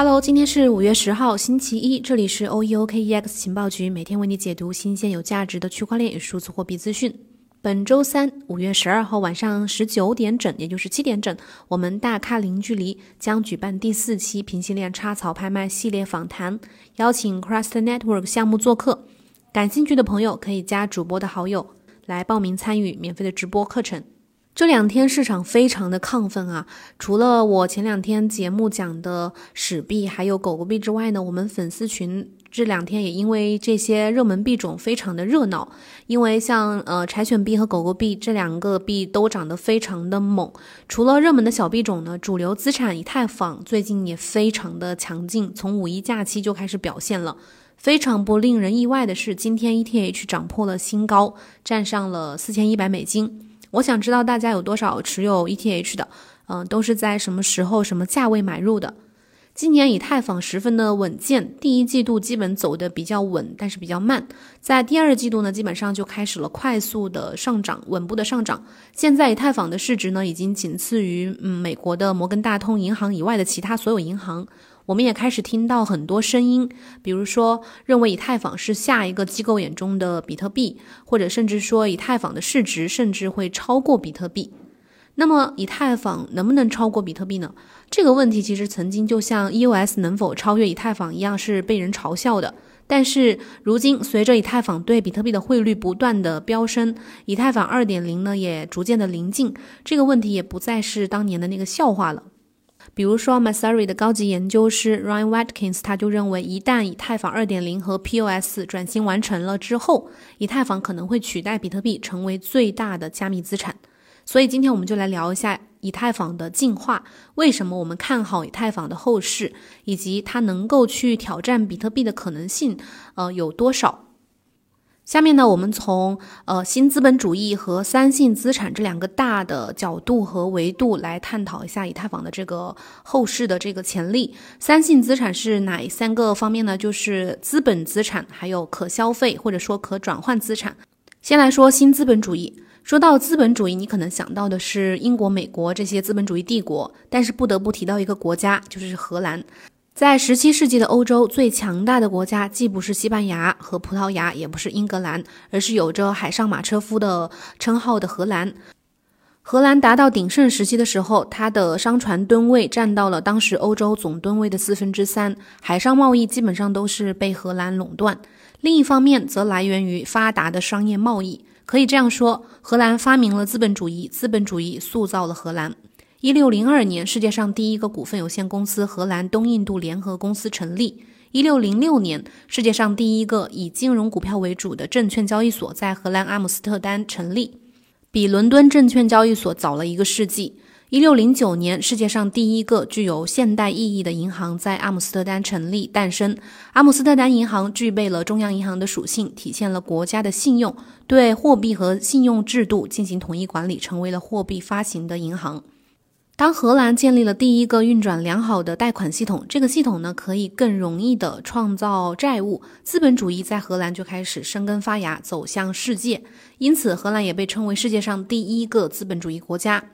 Hello，今天是五月十号，星期一，这里是 OEOKEX 情报局，每天为你解读新鲜有价值的区块链与数字货币资讯。本周三，五月十二号晚上十九点整，也就是七点整，我们大咖零距离将举办第四期平行链插槽拍卖系列访谈，邀请 Crust Network 项目做客。感兴趣的朋友可以加主播的好友来报名参与免费的直播课程。这两天市场非常的亢奋啊！除了我前两天节目讲的史币还有狗狗币之外呢，我们粉丝群这两天也因为这些热门币种非常的热闹。因为像呃柴犬币和狗狗币这两个币都涨得非常的猛。除了热门的小币种呢，主流资产以太坊最近也非常的强劲，从五一假期就开始表现了。非常不令人意外的是，今天 ETH 涨破了新高，站上了四千一百美金。我想知道大家有多少持有 ETH 的，嗯，都是在什么时候、什么价位买入的？今年以太坊十分的稳健，第一季度基本走的比较稳，但是比较慢。在第二季度呢，基本上就开始了快速的上涨，稳步的上涨。现在以太坊的市值呢，已经仅次于嗯美国的摩根大通银行以外的其他所有银行。我们也开始听到很多声音，比如说认为以太坊是下一个机构眼中的比特币，或者甚至说以太坊的市值甚至会超过比特币。那么以太坊能不能超过比特币呢？这个问题其实曾经就像 EOS 能否超越以太坊一样是被人嘲笑的。但是如今随着以太坊对比特币的汇率不断的飙升，以太坊2.0呢也逐渐的临近，这个问题也不再是当年的那个笑话了。比如说 m a s a r i 的高级研究师 Ryan Watkins，他就认为，一旦以太坊2.0和 POS 转型完成了之后，以太坊可能会取代比特币成为最大的加密资产。所以今天我们就来聊一下以太坊的进化，为什么我们看好以太坊的后市，以及它能够去挑战比特币的可能性，呃，有多少？下面呢，我们从呃新资本主义和三性资产这两个大的角度和维度来探讨一下以太坊的这个后市的这个潜力。三性资产是哪三个方面呢？就是资本资产，还有可消费或者说可转换资产。先来说新资本主义。说到资本主义，你可能想到的是英国、美国这些资本主义帝国，但是不得不提到一个国家，就是荷兰。在十七世纪的欧洲，最强大的国家既不是西班牙和葡萄牙，也不是英格兰，而是有着“海上马车夫”的称号的荷兰。荷兰达到鼎盛时期的时候，它的商船吨位占到了当时欧洲总吨位的四分之三，海上贸易基本上都是被荷兰垄断。另一方面，则来源于发达的商业贸易。可以这样说，荷兰发明了资本主义，资本主义塑造了荷兰。一六零二年，世界上第一个股份有限公司荷兰东印度联合公司成立。一六零六年，世界上第一个以金融股票为主的证券交易所在荷兰阿姆斯特丹成立，比伦敦证券交易所早了一个世纪。一六零九年，世界上第一个具有现代意义的银行在阿姆斯特丹成立诞生。阿姆斯特丹银行具备了中央银行的属性，体现了国家的信用，对货币和信用制度进行统一管理，成为了货币发行的银行。当荷兰建立了第一个运转良好的贷款系统，这个系统呢可以更容易的创造债务，资本主义在荷兰就开始生根发芽，走向世界。因此，荷兰也被称为世界上第一个资本主义国家。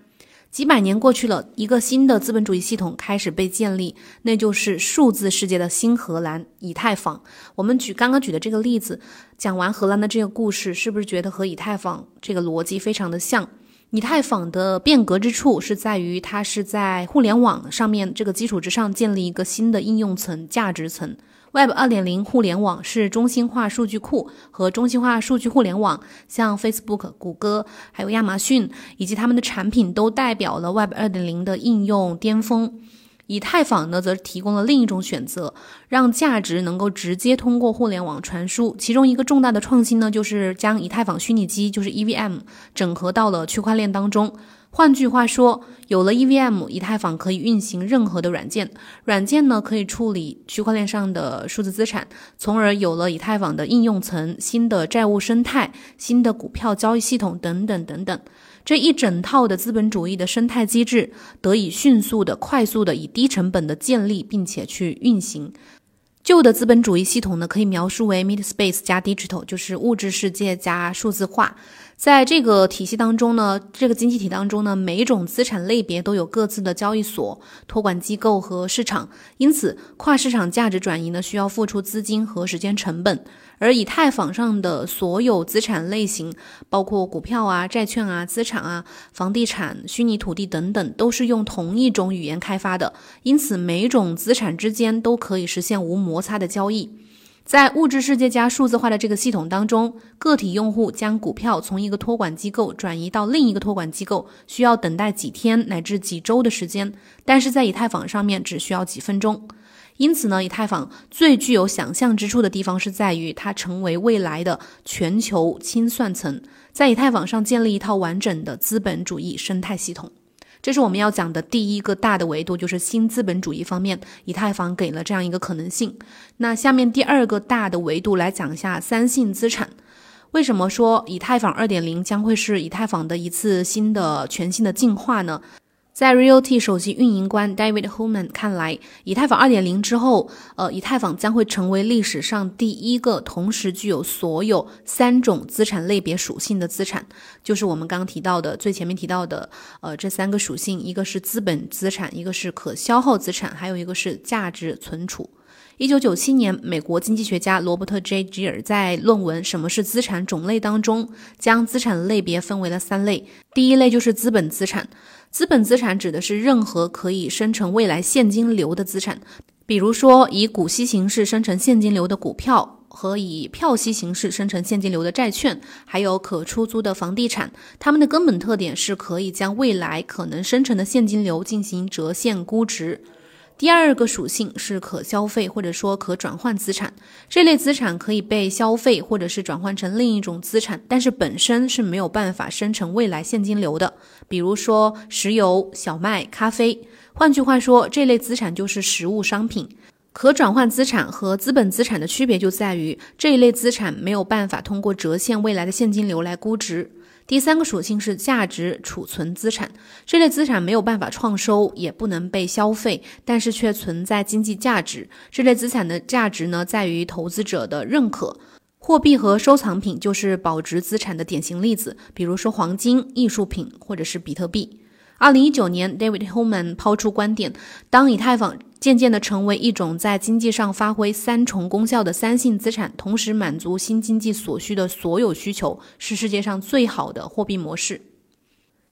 几百年过去了，一个新的资本主义系统开始被建立，那就是数字世界的新荷兰——以太坊。我们举刚刚举的这个例子，讲完荷兰的这个故事，是不是觉得和以太坊这个逻辑非常的像？以太坊的变革之处是在于，它是在互联网上面这个基础之上建立一个新的应用层、价值层。Web 2.0互联网是中心化数据库和中心化数据互联网，像 Facebook、谷歌、还有亚马逊以及他们的产品都代表了 Web 2.0的应用巅峰。以太坊呢，则提供了另一种选择，让价值能够直接通过互联网传输。其中一个重大的创新呢，就是将以太坊虚拟机，就是 EVM，整合到了区块链当中。换句话说，有了 EVM，以太坊可以运行任何的软件，软件呢可以处理区块链上的数字资产，从而有了以太坊的应用层、新的债务生态、新的股票交易系统等等等等。这一整套的资本主义的生态机制得以迅速的、快速的以低成本的建立，并且去运行。旧的资本主义系统呢，可以描述为 Mid Space 加 Digital，就是物质世界加数字化。在这个体系当中呢，这个经济体当中呢，每一种资产类别都有各自的交易所、托管机构和市场，因此跨市场价值转移呢，需要付出资金和时间成本。而以太坊上的所有资产类型，包括股票啊、债券啊、资产啊、房地产、虚拟土地等等，都是用同一种语言开发的，因此每种资产之间都可以实现无摩擦的交易。在物质世界加数字化的这个系统当中，个体用户将股票从一个托管机构转移到另一个托管机构，需要等待几天乃至几周的时间，但是在以太坊上面只需要几分钟。因此呢，以太坊最具有想象之处的地方是在于它成为未来的全球清算层，在以太坊上建立一套完整的资本主义生态系统。这是我们要讲的第一个大的维度，就是新资本主义方面，以太坊给了这样一个可能性。那下面第二个大的维度来讲一下三性资产。为什么说以太坊二点零将会是以太坊的一次新的全新的进化呢？在 Realty 首席运营官 David Holman 看来，以太坊2.0之后，呃，以太坊将会成为历史上第一个同时具有所有三种资产类别属性的资产，就是我们刚提到的最前面提到的，呃，这三个属性，一个是资本资产，一个是可消耗资产，还有一个是价值存储。一九九七年，美国经济学家罗伯特 J. 吉尔在论文《什么是资产》种类当中，将资产类别分为了三类，第一类就是资本资产。资本资产指的是任何可以生成未来现金流的资产，比如说以股息形式生成现金流的股票和以票息形式生成现金流的债券，还有可出租的房地产。它们的根本特点是可以将未来可能生成的现金流进行折现估值。第二个属性是可消费或者说可转换资产，这类资产可以被消费或者是转换成另一种资产，但是本身是没有办法生成未来现金流的，比如说石油、小麦、咖啡。换句话说，这类资产就是实物商品。可转换资产和资本资产的区别就在于这一类资产没有办法通过折现未来的现金流来估值。第三个属性是价值储存资产，这类资产没有办法创收，也不能被消费，但是却存在经济价值。这类资产的价值呢，在于投资者的认可。货币和收藏品就是保值资产的典型例子，比如说黄金、艺术品或者是比特币。二零一九年，David Homan 抛出观点：当以太坊渐渐地成为一种在经济上发挥三重功效的三性资产，同时满足新经济所需的所有需求，是世界上最好的货币模式。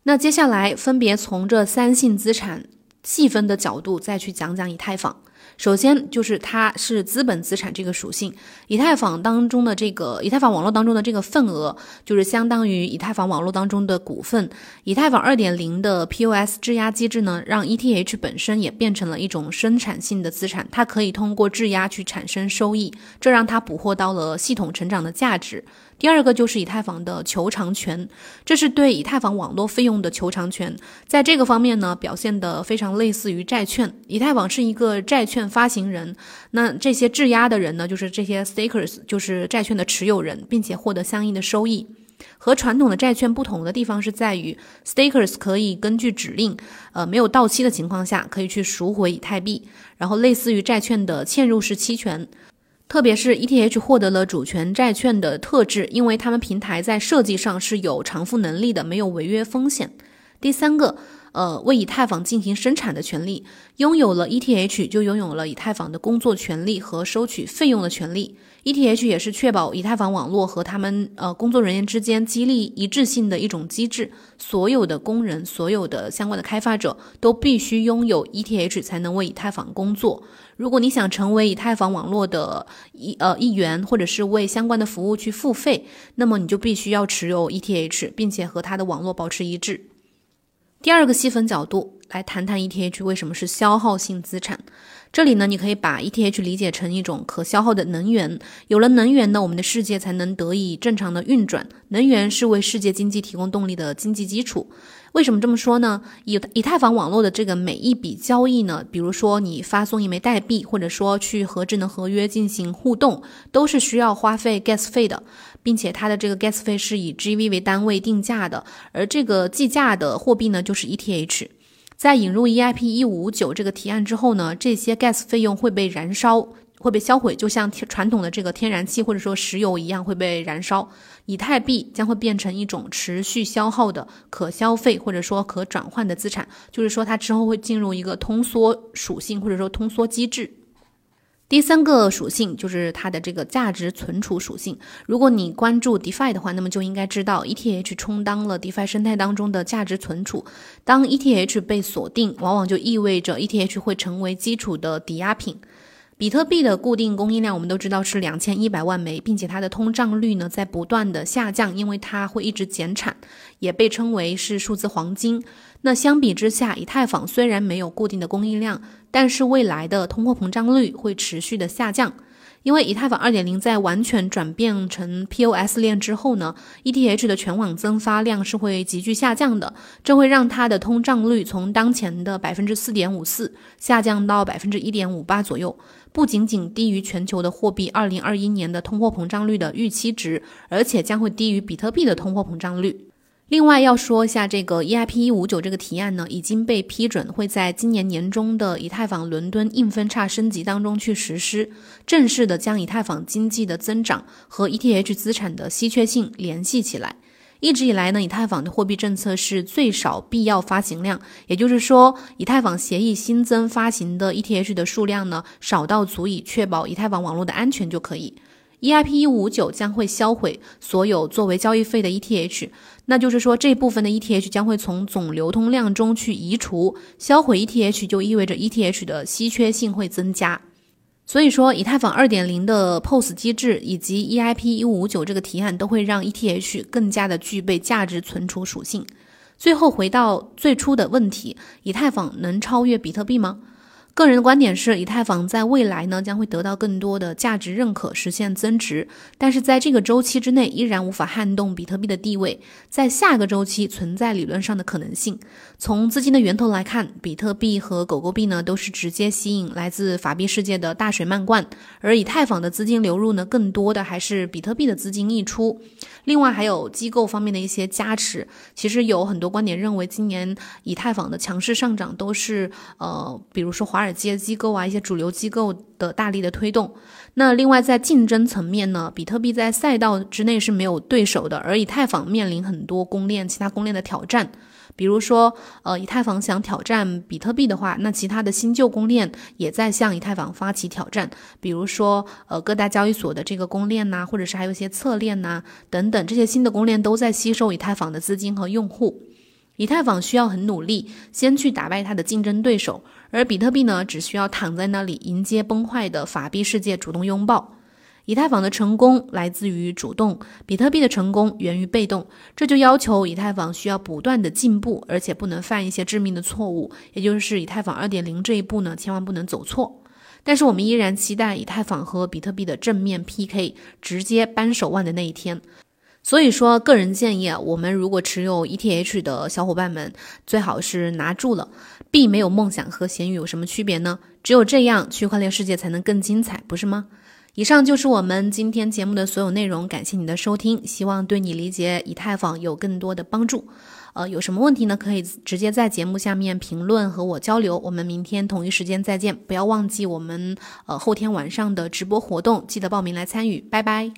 那接下来分别从这三性资产细分的角度再去讲讲以太坊。首先就是它是资本资产这个属性，以太坊当中的这个以太坊网络当中的这个份额，就是相当于以太坊网络当中的股份。以太坊二点零的 POS 质押机制呢，让 ETH 本身也变成了一种生产性的资产，它可以通过质押去产生收益，这让它捕获到了系统成长的价值。第二个就是以太坊的求偿权，这是对以太坊网络费用的求偿权，在这个方面呢，表现得非常类似于债券。以太坊是一个债券发行人，那这些质押的人呢，就是这些 stakers，就是债券的持有人，并且获得相应的收益。和传统的债券不同的地方是在于，stakers 可以根据指令，呃，没有到期的情况下，可以去赎回以太币，然后类似于债券的嵌入式期权。特别是 ETH 获得了主权债券的特质，因为他们平台在设计上是有偿付能力的，没有违约风险。第三个。呃，为以太坊进行生产的权利，拥有了 ETH 就拥有了以太坊的工作权利和收取费用的权利。ETH 也是确保以太坊网络和他们呃工作人员之间激励一致性的一种机制。所有的工人，所有的相关的开发者都必须拥有 ETH 才能为以太坊工作。如果你想成为以太坊网络的一呃一员，或者是为相关的服务去付费，那么你就必须要持有 ETH，并且和它的网络保持一致。第二个细分角度来谈谈 ETH 为什么是消耗性资产。这里呢，你可以把 ETH 理解成一种可消耗的能源。有了能源呢，我们的世界才能得以正常的运转。能源是为世界经济提供动力的经济基础。为什么这么说呢？以以太坊网络的这个每一笔交易呢，比如说你发送一枚代币，或者说去和智能合约进行互动，都是需要花费 gas 费的，并且它的这个 gas 费是以 GV 为单位定价的，而这个计价的货币呢，就是 ETH。在引入 EIP 一五五九这个提案之后呢，这些 gas 费用会被燃烧。会被销毁，就像传统的这个天然气或者说石油一样会被燃烧。以太币将会变成一种持续消耗的可消费或者说可转换的资产，就是说它之后会进入一个通缩属性或者说通缩机制。第三个属性就是它的这个价值存储属性。如果你关注 DeFi 的话，那么就应该知道 ETH 充当了 DeFi 生态当中的价值存储。当 ETH 被锁定，往往就意味着 ETH 会成为基础的抵押品。比特币的固定供应量我们都知道是两千一百万枚，并且它的通胀率呢在不断的下降，因为它会一直减产，也被称为是数字黄金。那相比之下，以太坊虽然没有固定的供应量，但是未来的通货膨胀率会持续的下降。因为以太坊二点零在完全转变成 POS 链之后呢，ETH 的全网增发量是会急剧下降的，这会让它的通胀率从当前的百分之四点五四下降到百分之一点五八左右，不仅仅低于全球的货币二零二一年的通货膨胀率的预期值，而且将会低于比特币的通货膨胀率。另外要说一下，这个 EIP 一五九这个提案呢，已经被批准，会在今年年中的以太坊伦敦硬分叉升级当中去实施，正式的将以太坊经济的增长和 ETH 资产的稀缺性联系起来。一直以来呢，以太坊的货币政策是最少必要发行量，也就是说，以太坊协议新增发行的 ETH 的数量呢，少到足以确保以太坊网络的安全就可以。EIP 一五九将会销毁所有作为交易费的 ETH，那就是说这部分的 ETH 将会从总流通量中去移除。销毁 ETH 就意味着 ETH 的稀缺性会增加。所以说，以太坊二点零的 POS 机制以及 EIP 一五五九这个提案都会让 ETH 更加的具备价值存储属性。最后回到最初的问题，以太坊能超越比特币吗？个人的观点是，以太坊在未来呢将会得到更多的价值认可，实现增值。但是在这个周期之内，依然无法撼动比特币的地位。在下个周期存在理论上的可能性。从资金的源头来看，比特币和狗狗币呢都是直接吸引来自法币世界的大水漫灌，而以太坊的资金流入呢，更多的还是比特币的资金溢出。另外还有机构方面的一些加持。其实有很多观点认为，今年以太坊的强势上涨都是呃，比如说华。华尔街机构啊，一些主流机构的大力的推动。那另外在竞争层面呢，比特币在赛道之内是没有对手的，而以太坊面临很多公链、其他公链的挑战。比如说，呃，以太坊想挑战比特币的话，那其他的新旧公链也在向以太坊发起挑战。比如说，呃，各大交易所的这个公链呐，或者是还有一些侧链呐等等，这些新的公链都在吸收以太坊的资金和用户。以太坊需要很努力，先去打败它的竞争对手。而比特币呢，只需要躺在那里迎接崩坏的法币世界主动拥抱。以太坊的成功来自于主动，比特币的成功源于被动。这就要求以太坊需要不断的进步，而且不能犯一些致命的错误，也就是以太坊二点零这一步呢，千万不能走错。但是我们依然期待以太坊和比特币的正面 PK，直接扳手腕的那一天。所以说，个人建议啊，我们如果持有 ETH 的小伙伴们，最好是拿住了。币没有梦想和咸鱼有什么区别呢？只有这样，区块链世界才能更精彩，不是吗？以上就是我们今天节目的所有内容，感谢你的收听，希望对你理解以太坊有更多的帮助。呃，有什么问题呢？可以直接在节目下面评论和我交流。我们明天同一时间再见，不要忘记我们呃后天晚上的直播活动，记得报名来参与。拜拜。